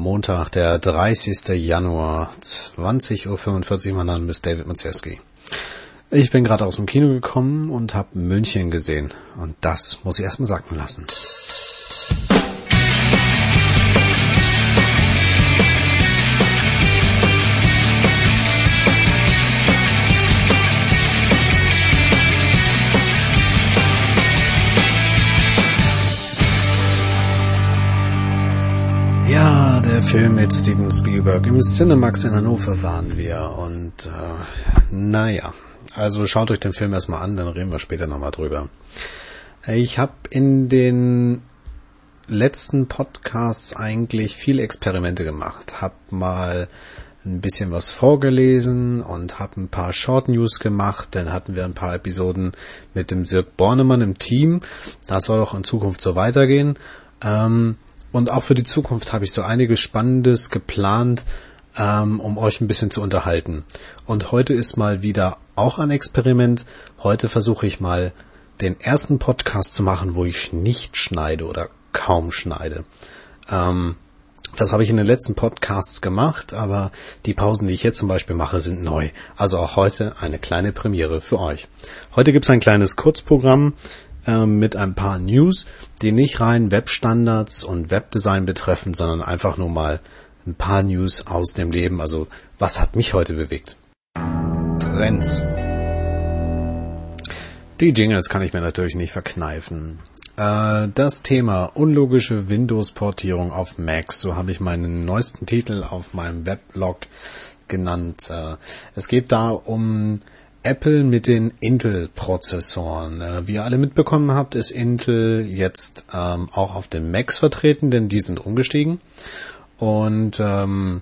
Montag, der 30. Januar, 20.45 Uhr. Mein Name ist David Mazeski. Ich bin gerade aus dem Kino gekommen und habe München gesehen. Und das muss ich erstmal sacken lassen. Der Film mit Steven Spielberg. Im Cinemax in Hannover waren wir und äh, naja, also schaut euch den Film erstmal an, dann reden wir später nochmal drüber. Ich habe in den letzten Podcasts eigentlich viele Experimente gemacht. Hab mal ein bisschen was vorgelesen und hab ein paar Short News gemacht. Dann hatten wir ein paar Episoden mit dem Sirk Bornemann im Team. Das soll auch in Zukunft so weitergehen. Ähm, und auch für die Zukunft habe ich so einiges Spannendes geplant, ähm, um euch ein bisschen zu unterhalten. Und heute ist mal wieder auch ein Experiment. Heute versuche ich mal den ersten Podcast zu machen, wo ich nicht schneide oder kaum schneide. Ähm, das habe ich in den letzten Podcasts gemacht, aber die Pausen, die ich jetzt zum Beispiel mache, sind neu. Also auch heute eine kleine Premiere für euch. Heute gibt es ein kleines Kurzprogramm, ähm, mit ein paar News, die nicht rein Webstandards und Webdesign betreffen, sondern einfach nur mal ein paar News aus dem Leben. Also was hat mich heute bewegt? Trends. Die Jingles kann ich mir natürlich nicht verkneifen. Äh, das Thema unlogische Windows-Portierung auf Macs, so habe ich meinen neuesten Titel auf meinem Weblog genannt. Äh, es geht da um Apple mit den Intel-Prozessoren. Äh, wie ihr alle mitbekommen habt, ist Intel jetzt ähm, auch auf den Macs vertreten, denn die sind umgestiegen. Und ähm,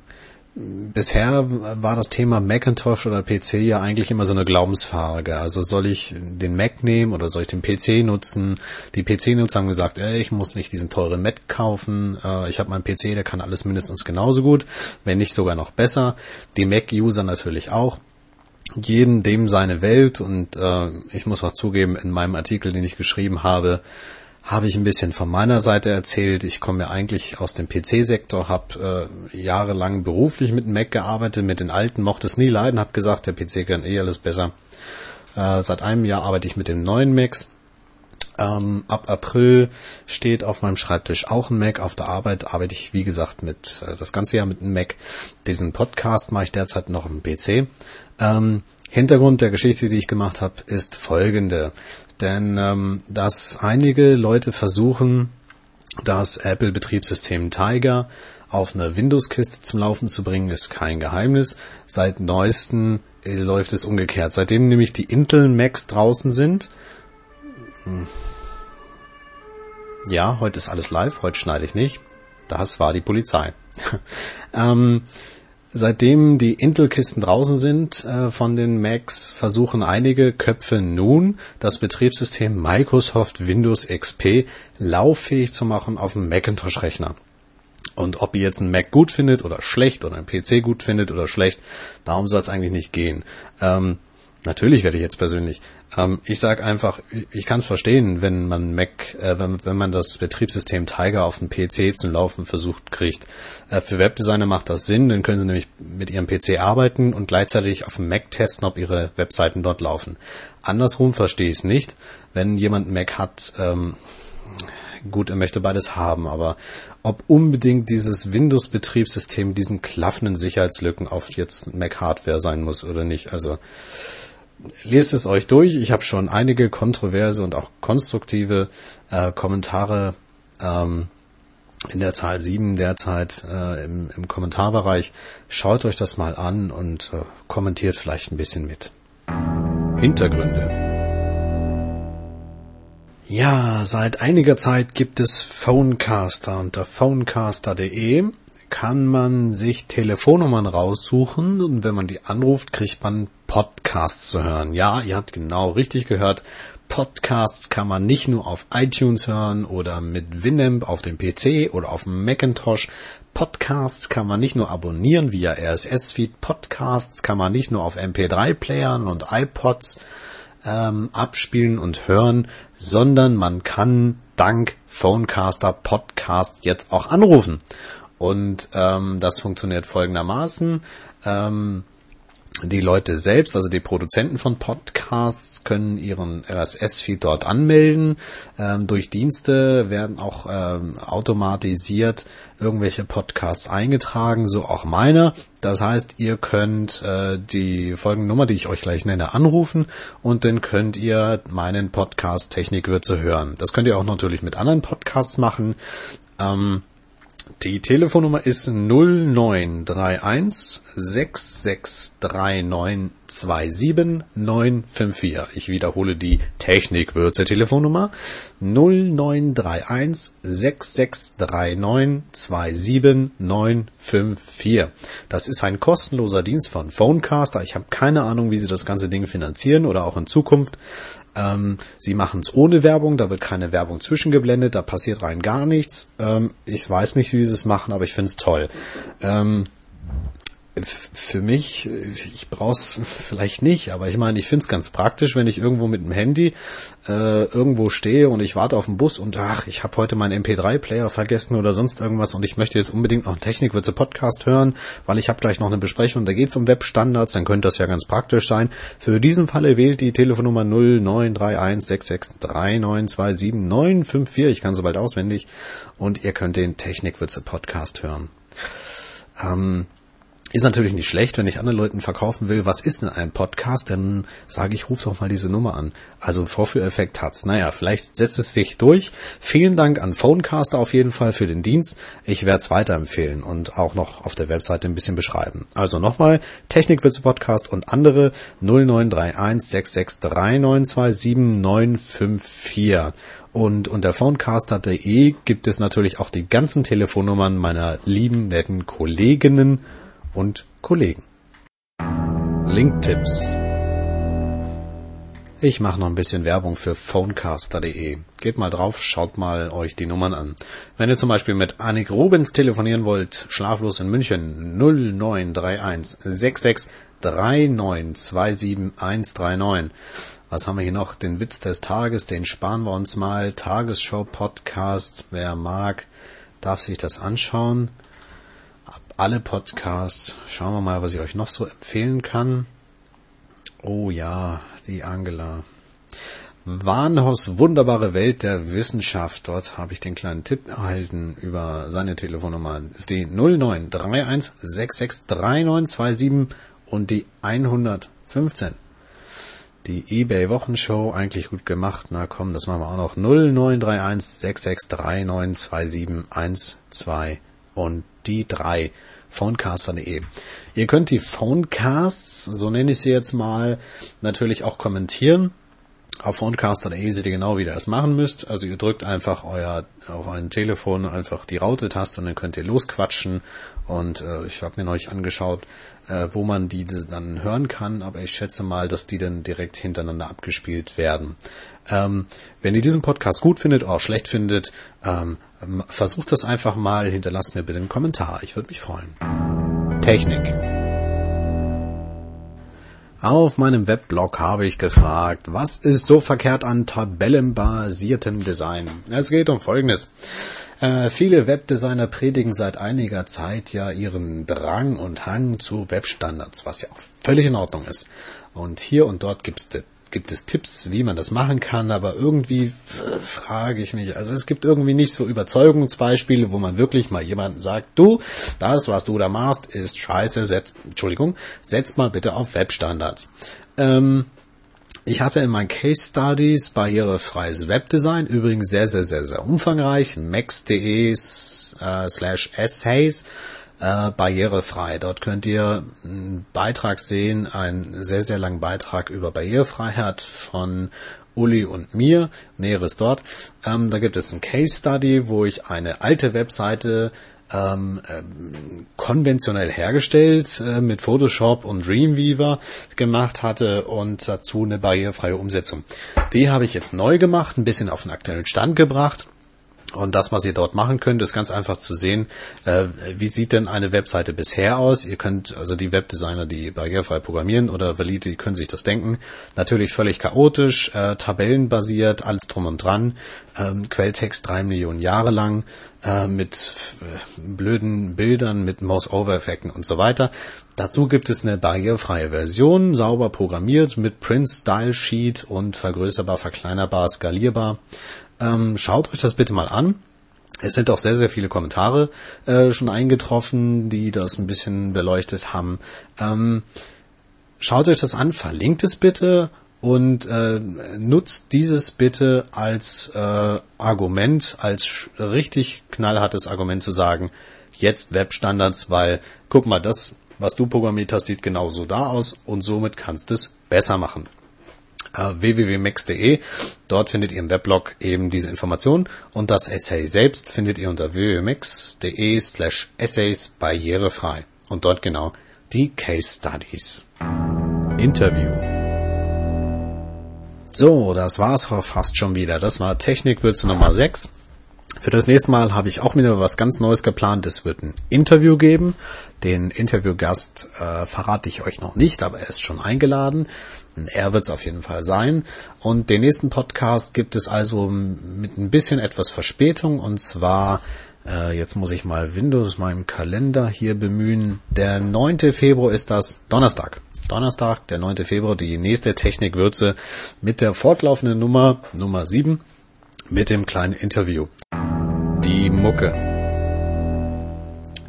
bisher war das Thema Macintosh oder PC ja eigentlich immer so eine Glaubensfrage. Also soll ich den Mac nehmen oder soll ich den PC nutzen? Die PC-Nutzer haben gesagt, ey, ich muss nicht diesen teuren Mac kaufen. Äh, ich habe meinen PC, der kann alles mindestens genauso gut, wenn nicht sogar noch besser. Die Mac-User natürlich auch jeden dem seine Welt und äh, ich muss auch zugeben, in meinem Artikel, den ich geschrieben habe, habe ich ein bisschen von meiner Seite erzählt. Ich komme ja eigentlich aus dem PC-Sektor, habe äh, jahrelang beruflich mit Mac gearbeitet, mit den alten mochte es nie leiden, habe gesagt, der PC kann eh alles besser. Äh, seit einem Jahr arbeite ich mit dem neuen Macs. Ähm, ab April steht auf meinem Schreibtisch auch ein Mac. Auf der Arbeit arbeite ich, wie gesagt, mit äh, das ganze Jahr mit einem Mac. Diesen Podcast mache ich derzeit noch im PC. Ähm, Hintergrund der Geschichte, die ich gemacht habe, ist folgende. Denn ähm, dass einige Leute versuchen, das Apple-Betriebssystem Tiger auf eine Windows-Kiste zum Laufen zu bringen, ist kein Geheimnis. Seit neuesten äh, läuft es umgekehrt. Seitdem nämlich die Intel Macs draußen sind. Hm. Ja, heute ist alles live, heute schneide ich nicht. Das war die Polizei. ähm, Seitdem die Intel-Kisten draußen sind äh, von den Macs, versuchen einige Köpfe nun, das Betriebssystem Microsoft Windows XP lauffähig zu machen auf dem Macintosh-Rechner. Und ob ihr jetzt einen Mac gut findet oder schlecht oder einen PC gut findet oder schlecht, darum soll es eigentlich nicht gehen. Ähm, natürlich werde ich jetzt persönlich ähm, ich sage einfach, ich kann es verstehen, wenn man Mac, äh, wenn, wenn man das Betriebssystem Tiger auf dem PC zum Laufen versucht kriegt. Äh, für Webdesigner macht das Sinn, dann können sie nämlich mit ihrem PC arbeiten und gleichzeitig auf dem Mac testen, ob ihre Webseiten dort laufen. Andersrum verstehe ich es nicht, wenn jemand Mac hat, ähm, gut, er möchte beides haben, aber ob unbedingt dieses Windows-Betriebssystem diesen klaffenden Sicherheitslücken auf jetzt Mac-Hardware sein muss oder nicht, also lest es euch durch. Ich habe schon einige kontroverse und auch konstruktive äh, Kommentare ähm, in der Zahl 7 derzeit äh, im, im Kommentarbereich. Schaut euch das mal an und äh, kommentiert vielleicht ein bisschen mit. Hintergründe. Ja, seit einiger Zeit gibt es Phonecaster unter phonecaster.de kann man sich Telefonnummern raussuchen und wenn man die anruft, kriegt man Podcasts zu hören. Ja, ihr habt genau richtig gehört. Podcasts kann man nicht nur auf iTunes hören oder mit Winamp auf dem PC oder auf dem Macintosh. Podcasts kann man nicht nur abonnieren via RSS-Feed. Podcasts kann man nicht nur auf MP3-Playern und iPods ähm, abspielen und hören, sondern man kann dank Phonecaster Podcast jetzt auch anrufen. Und ähm, das funktioniert folgendermaßen. Ähm, die Leute selbst, also die Produzenten von Podcasts, können ihren RSS-Feed dort anmelden. Ähm, durch Dienste werden auch ähm, automatisiert irgendwelche Podcasts eingetragen, so auch meiner. Das heißt, ihr könnt äh, die Folgennummer, die ich euch gleich nenne, anrufen und dann könnt ihr meinen Podcast Technikwürze hören. Das könnt ihr auch natürlich mit anderen Podcasts machen. Ähm, die Telefonnummer ist 0931 6639 954. Ich wiederhole die Technikwürze Telefonnummer 0931 6639 954. Das ist ein kostenloser Dienst von Phonecaster. Ich habe keine Ahnung, wie sie das ganze Ding finanzieren oder auch in Zukunft. Ähm, sie machen es ohne Werbung, da wird keine Werbung zwischengeblendet, da passiert rein gar nichts. Ähm, ich weiß nicht, wie sie es machen, aber ich finde es toll. Ähm, für mich, ich brauch's vielleicht nicht, aber ich meine, ich find's ganz praktisch, wenn ich irgendwo mit dem Handy äh, irgendwo stehe und ich warte auf den Bus und ach, ich habe heute meinen MP3-Player vergessen oder sonst irgendwas und ich möchte jetzt unbedingt noch einen Technikwürze Podcast hören, weil ich habe gleich noch eine Besprechung, da geht's um Webstandards, dann könnte das ja ganz praktisch sein. Für diesen Falle wählt die Telefonnummer 0931663927 Ich kann sie bald auswendig und ihr könnt den Technikwürze Podcast hören. Ähm, ist natürlich nicht schlecht, wenn ich anderen Leuten verkaufen will, was ist denn ein Podcast, dann sage ich, ruf doch mal diese Nummer an. Also Vorführeffekt hat's. Naja, vielleicht setzt es sich durch. Vielen Dank an Phonecaster auf jeden Fall für den Dienst. Ich werde es weiterempfehlen und auch noch auf der Webseite ein bisschen beschreiben. Also nochmal, Technikwitze Podcast und andere 0931 663927954. Und unter phonecaster.de gibt es natürlich auch die ganzen Telefonnummern meiner lieben, netten Kolleginnen und Kollegen. Linktipps. Ich mache noch ein bisschen Werbung für phonecaster.de. Geht mal drauf, schaut mal euch die Nummern an. Wenn ihr zum Beispiel mit Annik Rubens telefonieren wollt, schlaflos in München 0931 66 3927139. Was haben wir hier noch? Den Witz des Tages, den sparen wir uns mal. Tagesschau Podcast, wer mag, darf sich das anschauen alle Podcasts. Schauen wir mal, was ich euch noch so empfehlen kann. Oh ja, die Angela. Warnhaus Wunderbare Welt der Wissenschaft. Dort habe ich den kleinen Tipp erhalten über seine Telefonnummer. Das ist die 0931663927 und die 115. Die eBay Wochenshow eigentlich gut gemacht. Na komm, das machen wir auch noch. 093166392712 und die drei Phonecaster.de. Ihr könnt die Phonecasts, so nenne ich sie jetzt mal, natürlich auch kommentieren. Auf Phonecaster.de seht ihr genau, wie ihr das machen müsst. Also ihr drückt einfach euer auf ein Telefon einfach die Raute-Taste und dann könnt ihr losquatschen. Und äh, ich habe mir neulich angeschaut, äh, wo man die dann hören kann, aber ich schätze mal, dass die dann direkt hintereinander abgespielt werden. Ähm, wenn ihr diesen Podcast gut findet oder auch schlecht findet, ähm, versucht das einfach mal, hinterlasst mir bitte einen Kommentar, ich würde mich freuen. Technik. Auf meinem Weblog habe ich gefragt, was ist so verkehrt an tabellenbasiertem Design? Es geht um Folgendes. Äh, viele Webdesigner predigen seit einiger Zeit ja ihren Drang und Hang zu Webstandards, was ja auch völlig in Ordnung ist. Und hier und dort gibt es gibt es Tipps, wie man das machen kann, aber irgendwie frage ich mich, also es gibt irgendwie nicht so Überzeugungsbeispiele, wo man wirklich mal jemanden sagt, du, das, was du da machst, ist scheiße, setz, Entschuldigung, setz mal bitte auf Webstandards. Ähm, ich hatte in meinen Case Studies barrierefreies Webdesign, übrigens sehr, sehr, sehr, sehr umfangreich, max.de äh, slash essays, äh, barrierefrei. Dort könnt ihr einen Beitrag sehen, einen sehr, sehr langen Beitrag über Barrierefreiheit von Uli und mir. Näheres dort. Ähm, da gibt es ein Case Study, wo ich eine alte Webseite ähm, äh, konventionell hergestellt äh, mit Photoshop und Dreamweaver gemacht hatte und dazu eine barrierefreie Umsetzung. Die habe ich jetzt neu gemacht, ein bisschen auf den aktuellen Stand gebracht und das, was ihr dort machen könnt, ist ganz einfach zu sehen, äh, wie sieht denn eine Webseite bisher aus. Ihr könnt, also die Webdesigner, die barrierefrei programmieren oder valide, die können sich das denken. Natürlich völlig chaotisch, äh, tabellenbasiert, alles drum und dran, ähm, Quelltext drei Millionen Jahre lang, äh, mit äh, blöden Bildern, mit Mouse-Over-Effekten und so weiter. Dazu gibt es eine barrierefreie Version, sauber programmiert mit Print Style Sheet und vergrößerbar, verkleinerbar, skalierbar. Ähm, schaut euch das bitte mal an. Es sind auch sehr, sehr viele Kommentare äh, schon eingetroffen, die das ein bisschen beleuchtet haben. Ähm, schaut euch das an, verlinkt es bitte und äh, nutzt dieses bitte als äh, Argument, als richtig knallhartes Argument zu sagen, jetzt Webstandards, weil guck mal, das, was du programmiert hast, sieht genauso da aus und somit kannst du es besser machen. Äh, www.max.de, dort findet ihr im Weblog eben diese Informationen und das Essay selbst findet ihr unter www.max.de slash essays barrierefrei und dort genau die Case Studies. Interview so, das war's fast schon wieder. Das war Technikwürze Nummer 6. Für das nächste Mal habe ich auch wieder was ganz Neues geplant. Es wird ein Interview geben. Den Interviewgast äh, verrate ich euch noch nicht, aber er ist schon eingeladen. Er wird es auf jeden Fall sein. Und den nächsten Podcast gibt es also mit ein bisschen etwas Verspätung. Und zwar, äh, jetzt muss ich mal Windows meinem Kalender hier bemühen. Der 9. Februar ist das Donnerstag. Donnerstag, der 9. Februar, die nächste Technikwürze mit der fortlaufenden Nummer, Nummer 7, mit dem kleinen Interview. Die Mucke.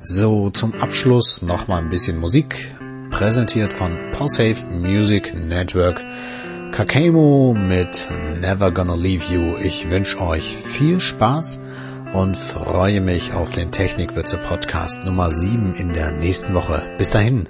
So, zum Abschluss nochmal ein bisschen Musik, präsentiert von Podsafe Music Network. Kakemo mit Never Gonna Leave You. Ich wünsche euch viel Spaß und freue mich auf den Technikwürze Podcast Nummer 7 in der nächsten Woche. Bis dahin.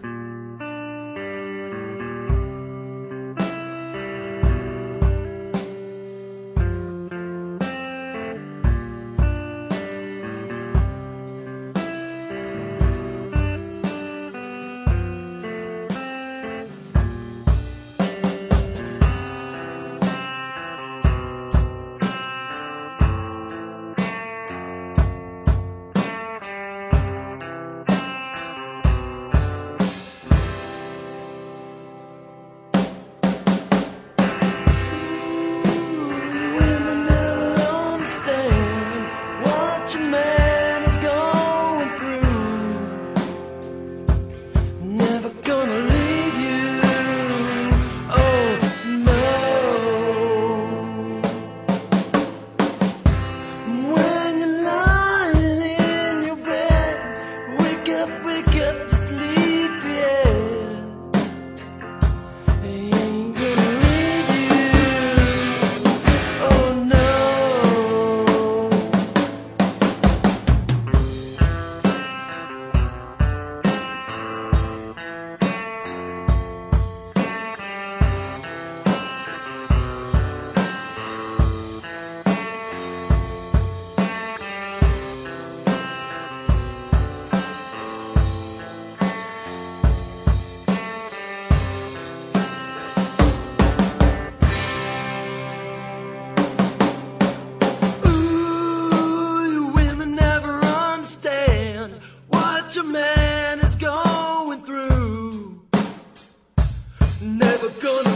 Never gonna